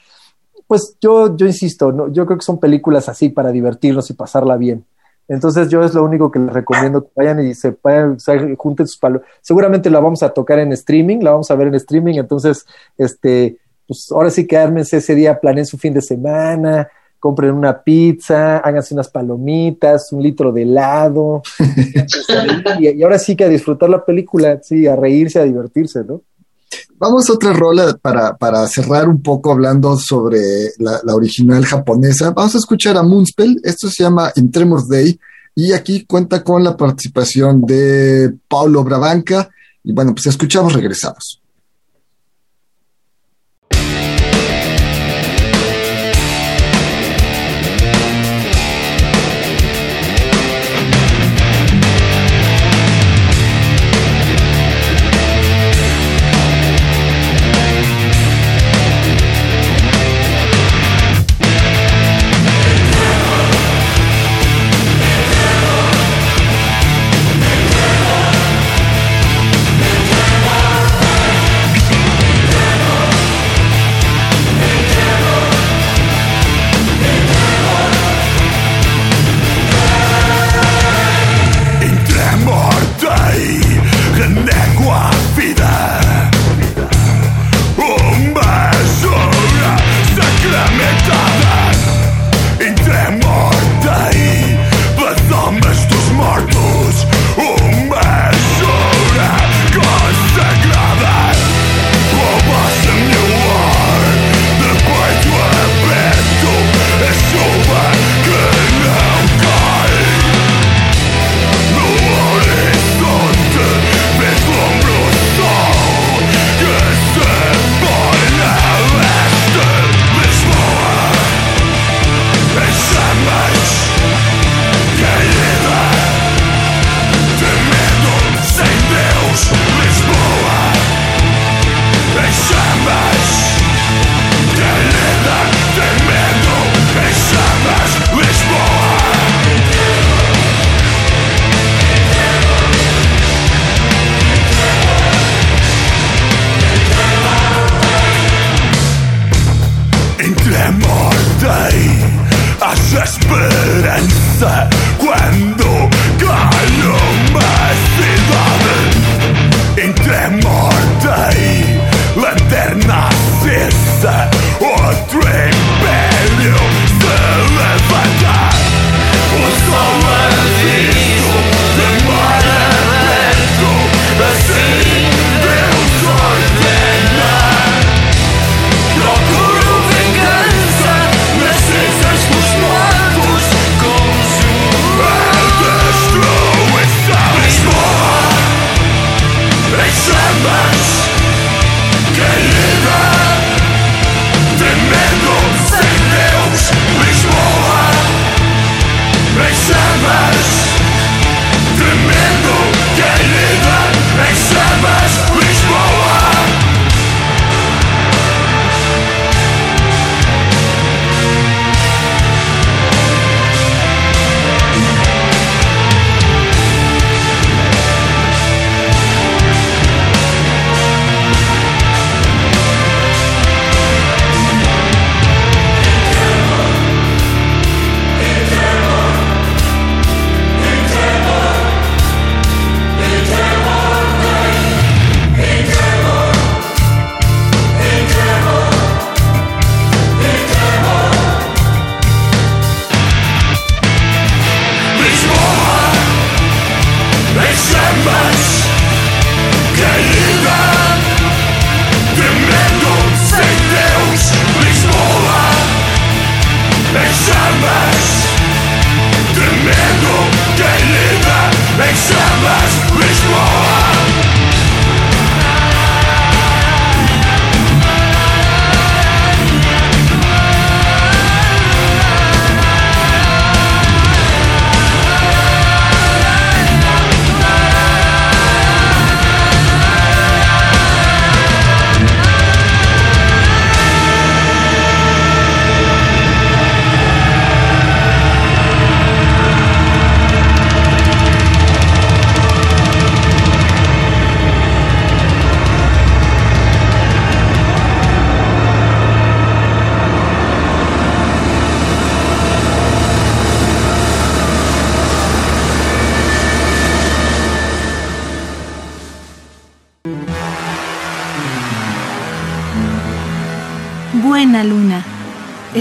Pues yo, yo insisto, ¿no? yo creo que son películas así para divertirnos y pasarla bien. Entonces yo es lo único que les recomiendo que vayan y se vayan, o sea, junten sus palos. Seguramente la vamos a tocar en streaming, la vamos a ver en streaming, entonces, este, pues ahora sí que ármense ese día, planeen su fin de semana, compren una pizza, háganse unas palomitas, un litro de helado, [laughs] y, y ahora sí que a disfrutar la película, sí, a reírse, a divertirse, ¿no? Vamos a otra rola para, para cerrar un poco hablando sobre la, original japonesa. Vamos a escuchar a Moonspell. Esto se llama In Tremor Day y aquí cuenta con la participación de Paulo Brabanca. Y bueno, pues escuchamos, regresamos.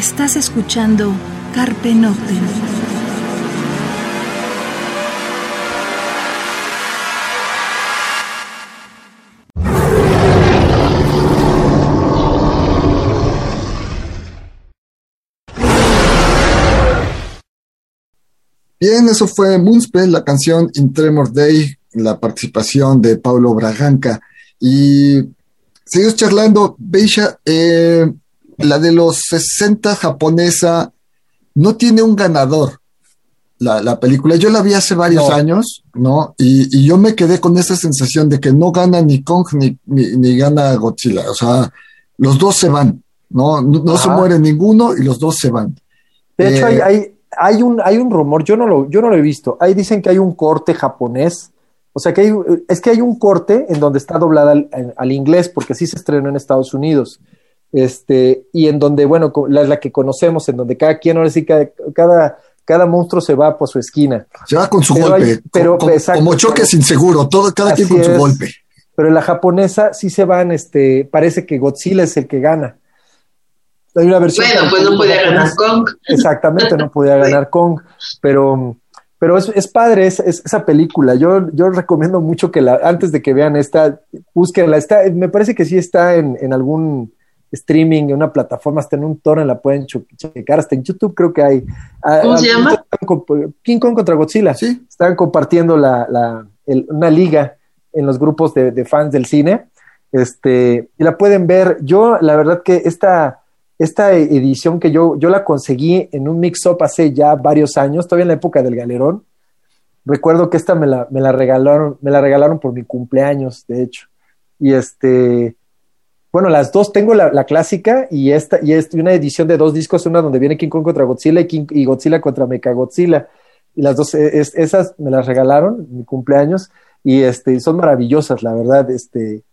Estás escuchando Carpe Noctem. Bien, eso fue Moonspell, la canción In Tremor Day, la participación de Paulo Braganca. Y seguimos charlando, Beisha, eh, la de los 60 japonesa no tiene un ganador. La, la película, yo la vi hace varios No. años, ¿no? Y, y yo me quedé con esa sensación de que no gana ni Kong ni, ni, ni gana Godzilla. O sea, los dos se van, ¿no? No, no se muere ninguno y los dos se van. De hecho, Eh, hay, hay, hay un, hay un rumor, yo no, lo, yo no lo he visto. Ahí dicen que hay un corte japonés. O sea, que hay, es que hay un corte en donde está doblada al, al inglés, porque sí se estrenó en Estados Unidos. Este, y en donde, bueno, la, la que conocemos, en donde cada quien, ahora sí, cada, cada, cada monstruo se va por su esquina. Se va con su Pero golpe, hay- pero- exacto. como choque sin seguro, todo, cada quien con su es. golpe. Pero en la japonesa sí se van, este, parece que Godzilla es el que gana. Hay una versión. Bueno, pues no podía ganar Kong. [laughs] Exactamente, no podía [laughs] ganar Kong, pero, pero es, es padre es, es- esa película. Yo, yo recomiendo mucho que la, antes de que vean esta, búsquenla. Está, me parece que sí está en, en algún streaming, en una plataforma, hasta en un torrent la pueden checar, hasta en YouTube creo que hay. ¿Cómo Ah, se ah, llama? King Kong contra Godzilla. Sí. Están compartiendo la, la- el- una liga en los grupos de, de fans del cine. Este, y la pueden ver. Yo, la verdad que esta, esta edición que yo, yo la conseguí en un mix-up hace ya varios años, todavía en la época del galerón. Recuerdo que esta me la, me la regalaron, me la regalaron por mi cumpleaños, de hecho. Y este, bueno, las dos tengo la, clásica y esta, y esta, una edición de dos discos, una donde viene King Kong contra Godzilla y, King, y Godzilla contra Mechagodzilla. Y las dos, es- esas me las regalaron en mi cumpleaños y este, son maravillosas, la verdad. Este,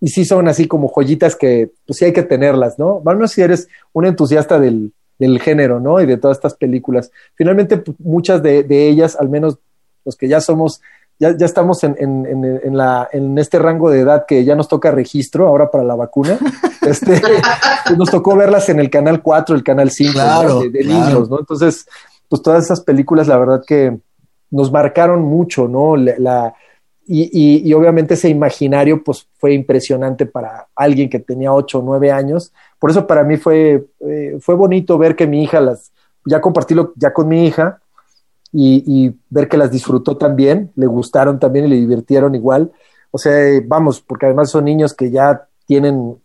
y sí son así como joyitas que pues sí hay que tenerlas, ¿no? Menos si eres un entusiasta del, del género, ¿no? Y de todas estas películas. Finalmente, pues, muchas de, de, ellas, al menos los que ya somos, ya, ya estamos en, en, en, la, en este rango de edad que ya nos toca registro ahora para la vacuna, [laughs] este, pues nos tocó verlas en el canal 4, el canal 5, claro, de, de claro. niños, ¿no? Entonces, pues todas esas películas, la verdad que nos marcaron mucho, ¿no? La, la y, y, y, obviamente ese imaginario pues fue impresionante para alguien que tenía ocho o nueve años. Por eso para mí fue, eh, fue bonito ver que mi hija las, ya compartirlo ya con mi hija y, y, ver que las disfrutó también, le gustaron también y le divirtieron igual. O sea, vamos, porque además son niños que ya tienen,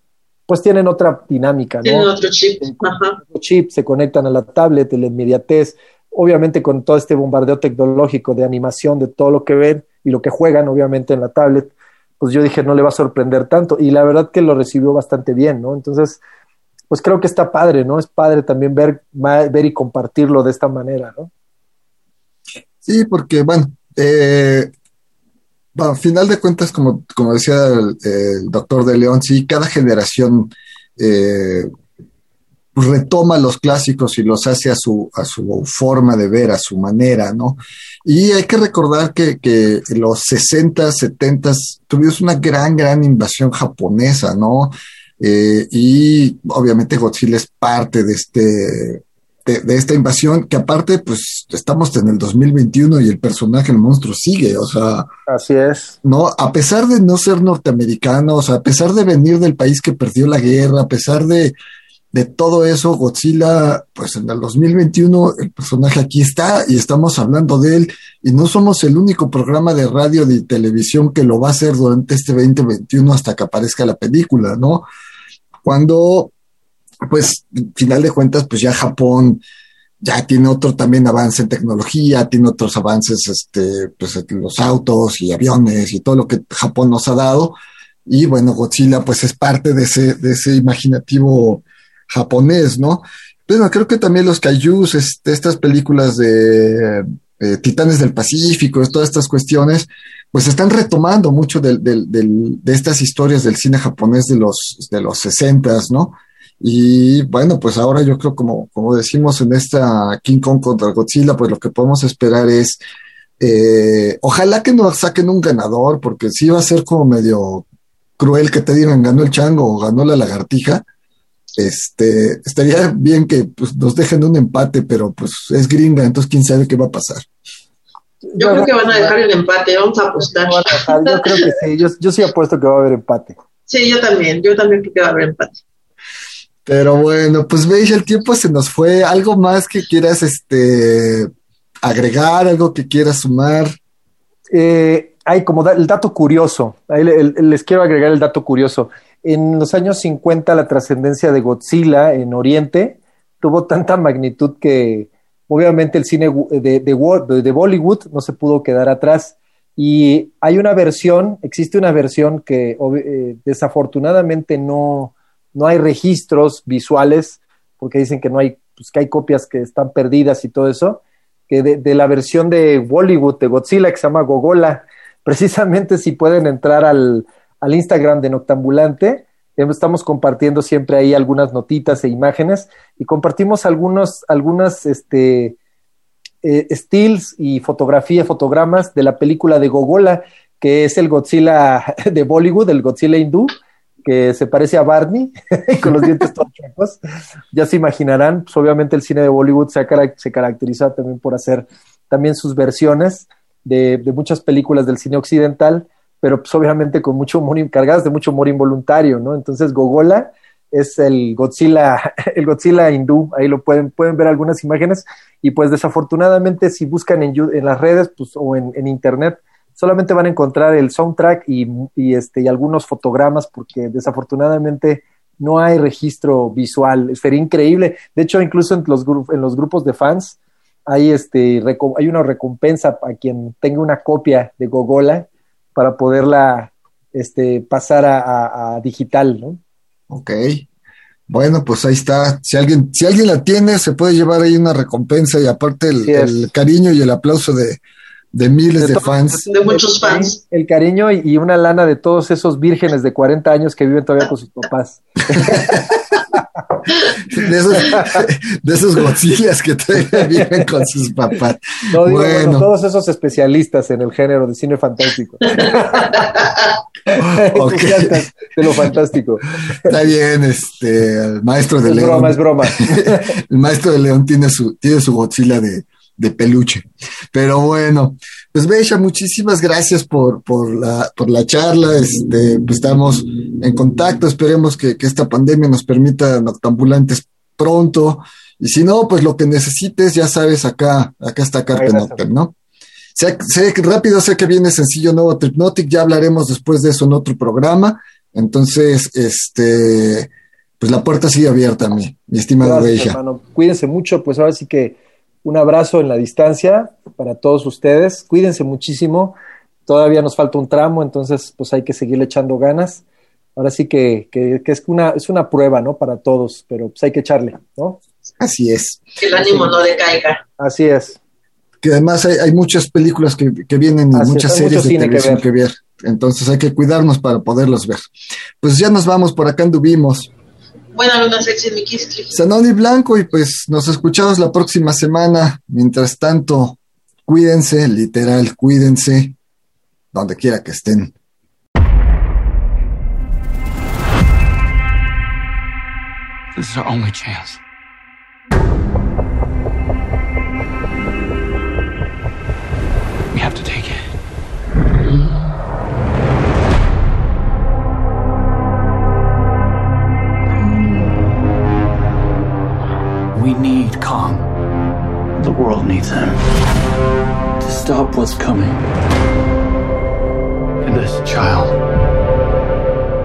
pues tienen otra dinámica, ¿no? Tienen otro chip. Ajá. Otro chip, se conectan a la tablet, la inmediatez, obviamente con todo este bombardeo tecnológico de animación, de todo lo que ven y lo que juegan, obviamente, en la tablet, pues yo dije, no le va a sorprender tanto. Y la verdad que lo recibió bastante bien, ¿no? Entonces, pues creo que está padre, ¿no? Es padre también ver, ver y compartirlo de esta manera, ¿no? Sí, porque, bueno, eh, al final de cuentas, como, como decía el, el, doctor de León, sí, cada generación eh, retoma los clásicos y los hace a su, a su forma de ver, a su manera, ¿no? Y hay que recordar que, que en los 60, 70 tuvimos una gran, gran invasión japonesa, ¿no? Eh, y obviamente Godzilla es parte de este, de, de, esta invasión, que aparte, pues estamos en el 2021 y el personaje, el monstruo, sigue, o sea. Así es. No, a pesar de no ser norteamericanos, a pesar de venir del país que perdió la guerra, a pesar de, de todo eso, Godzilla, pues en el 2021 el personaje aquí está y estamos hablando de él y no somos el único programa de radio y televisión que lo va a hacer durante este 2021 hasta que aparezca la película, ¿no? Cuando, pues, final de cuentas, pues ya Japón ya tiene otro también avance en tecnología, tiene otros avances, este, pues los autos y aviones y todo lo que Japón nos ha dado. Y bueno, Godzilla pues es parte de ese, de ese imaginativo japonés, ¿no? Bueno, creo que también los kaijus, este, estas películas de eh, Titanes del Pacífico, todas estas cuestiones, pues están retomando mucho del, del, del, de estas historias del cine japonés de los, de los 60, ¿no? Y bueno, pues ahora yo creo, como, como decimos en esta King Kong contra Godzilla, pues lo que podemos esperar es, eh, ojalá que nos saquen un ganador, porque sí va a ser como medio cruel que te digan ganó el chango o ganó la lagartija este, estaría bien que pues, nos dejen un empate, pero pues es gringa, entonces quién sabe qué va a pasar. Yo creo que van a dejar el empate, vamos a apostar. Yo creo que sí, yo, yo sí apuesto que va a haber empate. Sí, yo también, yo también creo que va a haber empate. Pero bueno, pues veis, el tiempo se nos fue. ¿Algo más que quieras este agregar, algo que quieras sumar? Eh, hay como el dato curioso, ahí le, les quiero agregar el dato curioso. En los años 50 la trascendencia de Godzilla en Oriente tuvo tanta magnitud que obviamente el cine de, de, de, Bollywood no se pudo quedar atrás. Y hay una versión, existe una versión que eh, desafortunadamente no, no hay registros visuales, porque dicen que no hay, pues que hay copias que están perdidas y todo eso, que de, la versión de Bollywood de Godzilla que se llama Gogola, [laughs] precisamente si pueden entrar al, al Instagram de Noctambulante. Estamos compartiendo siempre ahí algunas notitas e imágenes y compartimos algunos, algunas este, eh, stills y fotografía, fotogramas de la película de Gogola, que es el Godzilla [laughs] de Bollywood, el Godzilla hindú, que se parece a Barney, [laughs] con los dientes todos [laughs] chuecos. Ya se imaginarán, pues obviamente el cine de Bollywood se, se caracteriza también por hacer también sus versiones de, de muchas películas del cine occidental pero pues obviamente con mucho humor, cargadas de mucho humor involuntario, ¿no? Entonces Gogola es el Godzilla, [laughs] el Godzilla hindú, ahí lo pueden, pueden ver algunas imágenes, y pues desafortunadamente si buscan en, en las redes pues, o en, en, internet, solamente van a encontrar el soundtrack y, y, este, y algunos fotogramas, porque desafortunadamente no hay registro visual, sería increíble, de hecho incluso en los, en los grupos de fans, hay, este, hay una recompensa a quien tenga una copia de Gogola, para poderla este, pasar a, a, a, digital, ¿no? Ok. Bueno, pues ahí está. Si alguien, si alguien la tiene, se puede llevar ahí una recompensa y aparte el cariño y el aplauso de, de miles de, De fans. De muchos fans. El cariño y, y una lana de todos esos vírgenes de 40 años que viven todavía con sus papás. [laughs] De esos, de esos Godzillas que todavía viven con sus papás. No digo, bueno, Bueno. todos esos especialistas en el género de cine fantástico. [laughs] De lo fantástico. Está bien, este, el maestro de Es León. broma, es broma. [laughs] el maestro de León tiene su, tiene su Godzilla de, de peluche. Pero bueno, pues Beisha, muchísimas gracias por, por la, por la charla. Este, pues estamos en contacto. Esperemos que, que esta pandemia nos permita noctambulantes pronto. Y si no, pues lo que necesites, ya sabes, acá, acá está Carpe. Noctem, ¿no? Sé, sé que rápido, sé que viene sencillo nuevo Tripnotic, ya hablaremos después de eso en otro programa. Entonces, este, pues la puerta sigue abierta, mi, mi estimado Gracias, hermano. Cuídense mucho, pues ahora sí que un abrazo en la distancia para todos ustedes. Cuídense muchísimo. Todavía nos falta un tramo, entonces pues hay que seguirle echando ganas. Ahora sí que, que, que es, una, es una prueba, ¿no? Para todos, pero pues hay que echarle, ¿no? Así es. Que el ánimo no decaiga. Así es. Que además hay, hay muchas películas que, que vienen y Así muchas series mucho de cine que televisión ver. que ver. Entonces hay que cuidarnos para poderlos ver. Pues ya nos vamos, por acá anduvimos. Buena luna sexy, mi. Sanoni Blanco y pues nos escuchamos la próxima semana. Mientras tanto, cuídense, literal, cuídense, donde quiera que estén. This is our only chance. We need Kong. The world needs him. To stop what's coming. And this child.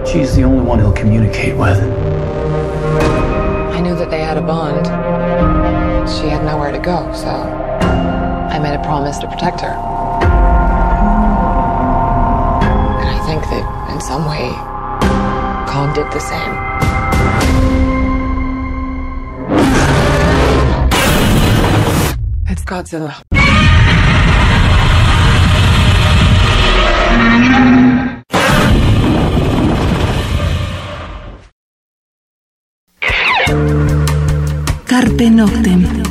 She's the only one he'll communicate with. I knew that they had a bond. She had nowhere to go, so I made a promise to protect her. And I think that in some way, Kong did the same. It's Godzilla. Carpe Noctem.